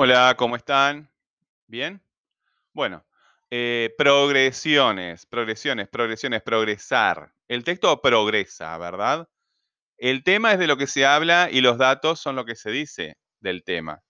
Hola, ¿cómo están? ¿Bien? Bueno, eh, progresiones, progresiones, progresiones, progresar. El texto progresa, ¿verdad? El tema es de lo que se habla y los datos son lo que se dice del tema.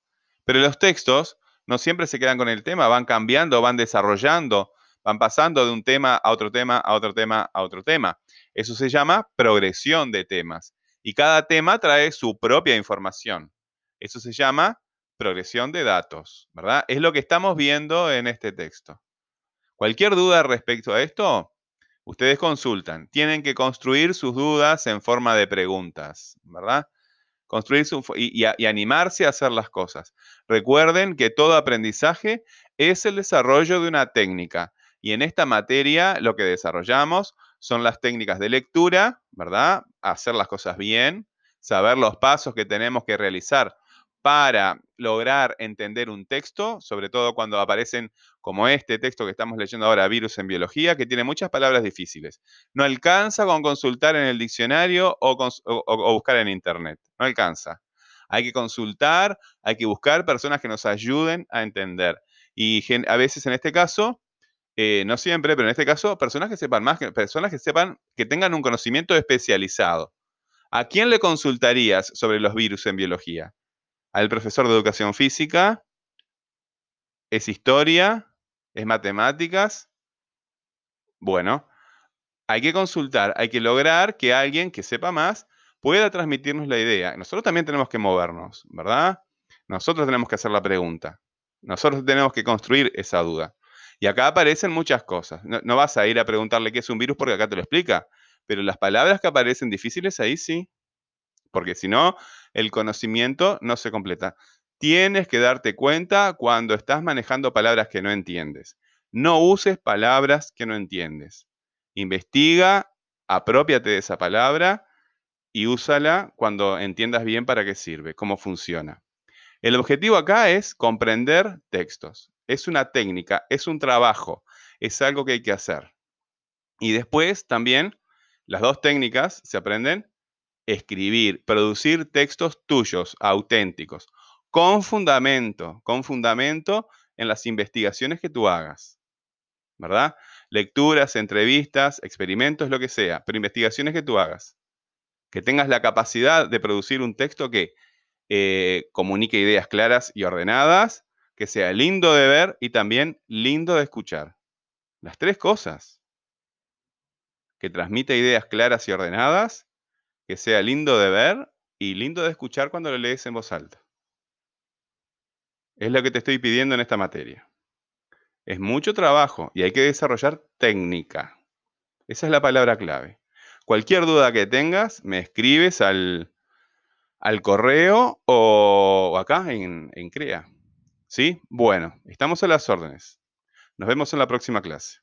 Pero los textos no siempre se quedan con el tema, van cambiando, van desarrollando, van pasando de un tema a otro tema, a otro tema, a otro tema. Eso se llama progresión de temas. Y cada tema trae su propia información. Eso se llama progresión de datos, ¿verdad? Es lo que estamos viendo en este texto. Cualquier duda respecto a esto, ustedes consultan. Tienen que construir sus dudas en forma de preguntas, ¿verdad? Construir su, y, y, animarse a hacer las cosas. Recuerden que todo aprendizaje es el desarrollo de una técnica. Y en esta materia lo que desarrollamos son las técnicas de lectura, ¿verdad? Hacer las cosas bien, saber los pasos que tenemos que realizar para lograr entender un texto, sobre todo cuando aparecen como este texto que estamos leyendo ahora, Virus en Biología, que tiene muchas palabras difíciles. No alcanza con consultar en el diccionario o, buscar en Internet. No alcanza. Hay que consultar, hay que buscar personas que nos ayuden a entender. Y a veces en este caso, eh, no siempre, pero en este caso, personas que sepan más, personas que sepan, que tengan un conocimiento especializado. ¿A quién le consultarías sobre los virus en biología? Al profesor de educación física, es historia, es matemáticas. Bueno, hay que consultar, hay que lograr que alguien que sepa más pueda transmitirnos la idea. Nosotros también tenemos que movernos, ¿verdad? Nosotros tenemos que hacer la pregunta. Nosotros tenemos que construir esa duda. Y acá aparecen muchas cosas. No, vas a ir a preguntarle qué es un virus porque acá te lo explica. Pero las palabras que aparecen difíciles ahí sí porque si no, el conocimiento no se completa. Tienes que darte cuenta cuando estás manejando palabras que no entiendes. No uses palabras que no entiendes. Investiga, apropiate de esa palabra y úsala cuando entiendas bien para qué sirve, cómo funciona. El objetivo acá es comprender textos. Es una técnica, es un trabajo, es algo que hay que hacer. Y después también las dos técnicas se aprenden escribir, producir textos tuyos, auténticos, con fundamento, con fundamento en las investigaciones que tú hagas, ¿verdad? Lecturas, entrevistas, experimentos, lo que sea, pero investigaciones que tú hagas. Que tengas la capacidad de producir un texto que eh, comunique ideas claras y ordenadas, que sea lindo de ver y también lindo de escuchar. Las tres cosas. Que transmita ideas claras y ordenadas, que sea lindo de ver y lindo de escuchar cuando lo lees en voz alta. Es lo que te estoy pidiendo en esta materia. Es mucho trabajo y hay que desarrollar técnica. Esa es la palabra clave. Cualquier duda que tengas, me escribes al, al correo o acá en, en CREA. ¿Sí? Bueno, estamos a las órdenes. Nos vemos en la próxima clase.